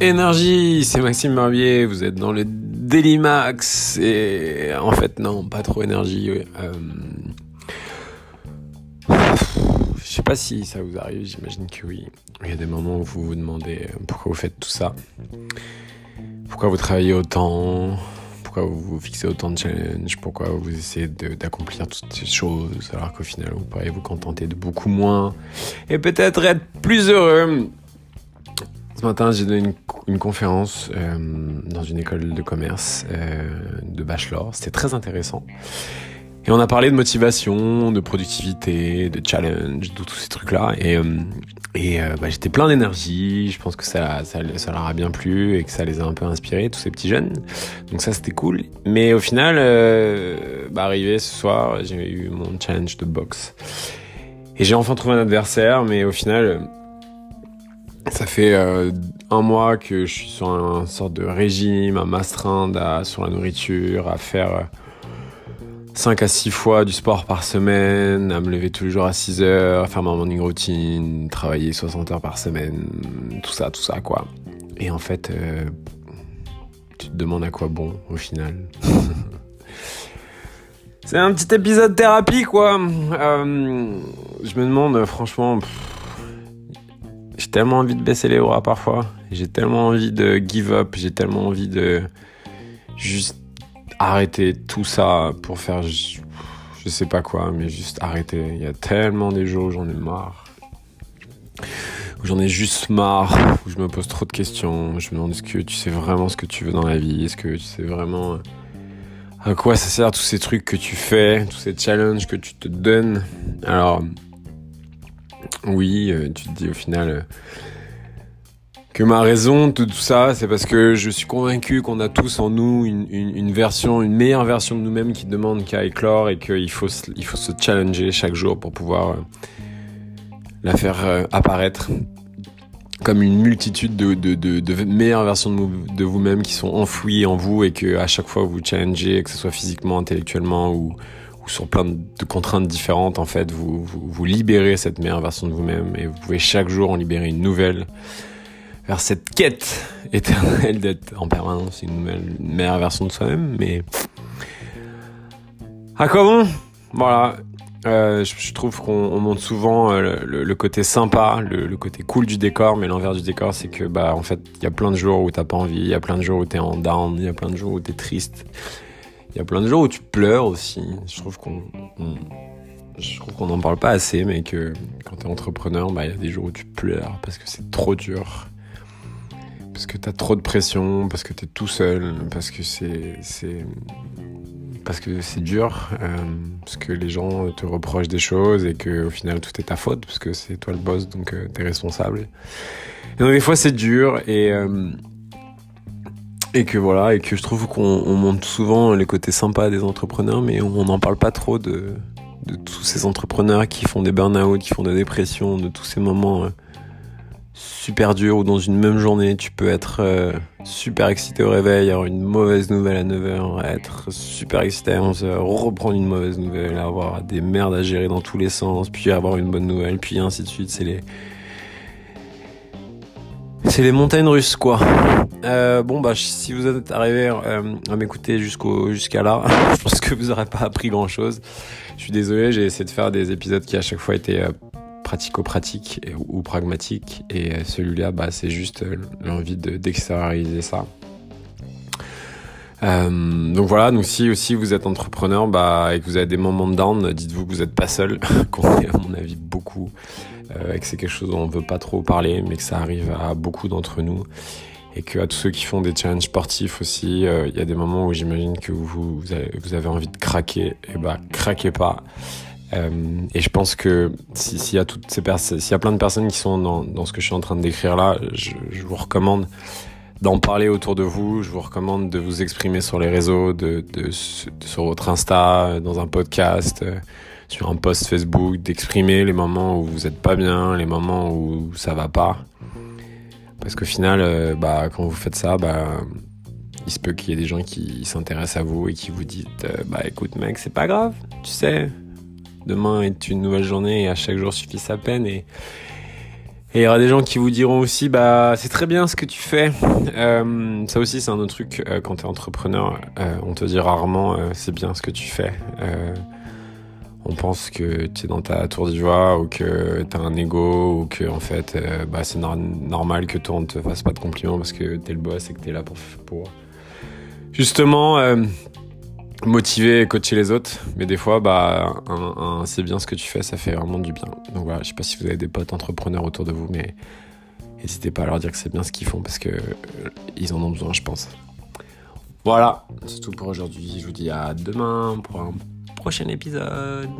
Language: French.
Énergie, c'est Maxime Barbier, vous êtes dans le Daily Max et en fait non, pas trop énergie. Euh... Je sais pas si ça vous arrive, j'imagine que oui. Il y a des moments où vous vous demandez euh, pourquoi vous faites tout ça, pourquoi vous travaillez autant, pourquoi vous vous fixez autant de challenges, pourquoi vous essayez d'accomplir toutes ces choses alors qu'au final vous pourriez vous contenter de beaucoup moins et peut-être être plus heureux. Ce matin, j'ai donné une, conférence euh, dans une école de commerce euh, de bachelor. C'était très intéressant. Et on a parlé de motivation, de productivité, de challenge, de tous ces trucs-là. Et, euh, et bah, j'étais plein d'énergie. Je pense que ça, ça, ça, leur a bien plu et que ça les a un peu inspirés, tous ces petits jeunes. Donc ça, c'était cool. Mais au final, bah, arrivé ce soir, j'ai eu mon challenge de boxe. Et j'ai enfin trouvé un adversaire, mais au final ça fait euh, un mois que je suis sur un sorte de régime, à m'astreindre sur la nourriture, à faire 5 à 6 fois du sport par semaine, à me lever tous les jours à 6 heures, faire ma morning routine, travailler 60 heures par semaine, tout ça, tout ça, quoi. Et en fait, euh, tu te demandes à quoi bon au final. C'est un petit épisode thérapie, quoi. Euh, je me demande, franchement j'ai tellement envie de baisser les bras parfois. J'ai tellement envie de give up. J'ai tellement envie de juste arrêter tout ça pour faire je, sais pas quoi, mais juste arrêter. Il y a tellement des jours où j'en ai marre. Où j'en ai juste marre, où je me pose trop de questions. Je me demande est-ce que tu sais vraiment ce que tu veux dans la vie? Est-ce que tu sais vraiment à quoi ça sert tous ces trucs que tu fais, tous ces challenges que tu te donnes? Alors, oui, euh, tu te dis au final euh, ma raison de tout ça, c'est parce que je suis convaincu qu'on a tous en nous une, version, une meilleure version de nous-mêmes qui demande qu'à éclore et qu'il faut, se challenger chaque jour pour pouvoir euh, la faire apparaître comme une multitude de, meilleures versions de, de vous-même qui sont enfouies en vous et que à chaque fois vous challengez, que ce soit physiquement, intellectuellement ou, sur plein de contraintes différentes, en fait, vous, vous, libérez cette meilleure version de vous-même et vous pouvez chaque jour en libérer une nouvelle vers cette quête éternelle d'être en permanence une, nouvelle, meilleure version de soi-même. Mais à quoi bon? Voilà. Euh, je, trouve qu'on montre souvent euh, le, côté sympa, le, côté cool du décor, mais l'envers du décor, c'est que bah en fait, il y a plein de jours où t'as pas envie, il y a plein de jours où t'es en down, il y a plein de jours où t'es triste. Il y a plein de jours où tu pleures aussi. Je trouve qu'on je trouve qu'on n'en parle pas assez, mais que quand tu es entrepreneur, bah, il y a des jours où tu pleures parce que c'est trop dur. Que tu as trop de pression, parce que tu es tout seul, parce que c'est. Parce que c'est dur, euh, parce que les gens te reprochent des choses et que au final tout est ta faute, parce que c'est toi le boss, donc euh, tu es responsable. Et donc des fois c'est dur et. Euh, et que voilà, et que je trouve qu'on montre souvent les côtés sympas des entrepreneurs, mais on n'en parle pas trop de, de, tous ces entrepreneurs qui font des burn-out, qui font des dépressions, de tous ces moments euh, super durs où dans une même journée tu peux être euh, super excité au réveil, avoir une mauvaise nouvelle à 9h, être super excité à 11h, reprendre une mauvaise nouvelle, avoir des merdes à gérer dans tous les sens, puis avoir une bonne nouvelle, puis ainsi de suite. C'est les c'est les montagnes russes, quoi. Euh, bon, bah, si vous êtes arrivé euh, à m'écouter jusqu'au jusqu'à là, je pense que vous n'aurez pas appris grand-chose. Je suis désolé, j'ai essayé de faire des épisodes qui à chaque fois étaient euh, pratico-pratiques ou, pragmatiques. Et celui-là, bah, c'est juste l'envie d'extérioriser ça. donc voilà, donc si aussi vous êtes entrepreneur bah, et que vous avez des moments de down, dites-vous que vous n'êtes pas seul, qu'on est à mon avis beaucoup euh, et que c'est quelque chose dont on ne veut pas trop parler, mais que ça arrive à beaucoup d'entre nous. Et que à tous ceux qui font des challenges sportifs aussi, euh, il y a des moments où j'imagine que vous, vous, avez, envie de craquer, et bah craquez pas. Euh, et je pense que s'il y a plein de personnes qui sont dans, ce que je suis en train de décrire là, je, vous recommande d'en parler autour de vous. Je vous recommande de vous exprimer sur les réseaux, sur votre Insta, dans un podcast, sur un post Facebook, d'exprimer les moments où vous n'êtes pas bien, les moments où ça va pas. Parce qu'au final, euh, bah, quand vous faites ça, bah, il se peut qu'il y ait des gens qui s'intéressent à vous et qui vous disent euh, Bah écoute, mec, c'est pas grave, tu sais, demain est une nouvelle journée et à chaque jour suffit sa peine. Et, il y aura des gens qui vous diront aussi, bah c'est très bien ce que tu fais. Euh, ça aussi c'est un autre truc, euh, quand tu es entrepreneur, euh, on te dit rarement c'est bien ce que tu fais. on pense que tu es dans ta tour d'ivoire ou que tu as un ego ou que en fait bah, c'est normal que toi on te fasse pas de compliments parce que tu es le boss et que tu es là pour, pour justement motiver et coacher les autres. Mais des fois, bah, c'est bien ce que tu fais, ça fait vraiment du bien. Donc voilà, je sais pas si vous avez des potes entrepreneurs autour de vous, mais n'hésitez pas à leur dire que c'est bien ce qu'ils font parce que euh, ils en ont besoin, je pense. Voilà, c'est tout pour aujourd'hui. Je vous dis à demain pour un prochain épisode.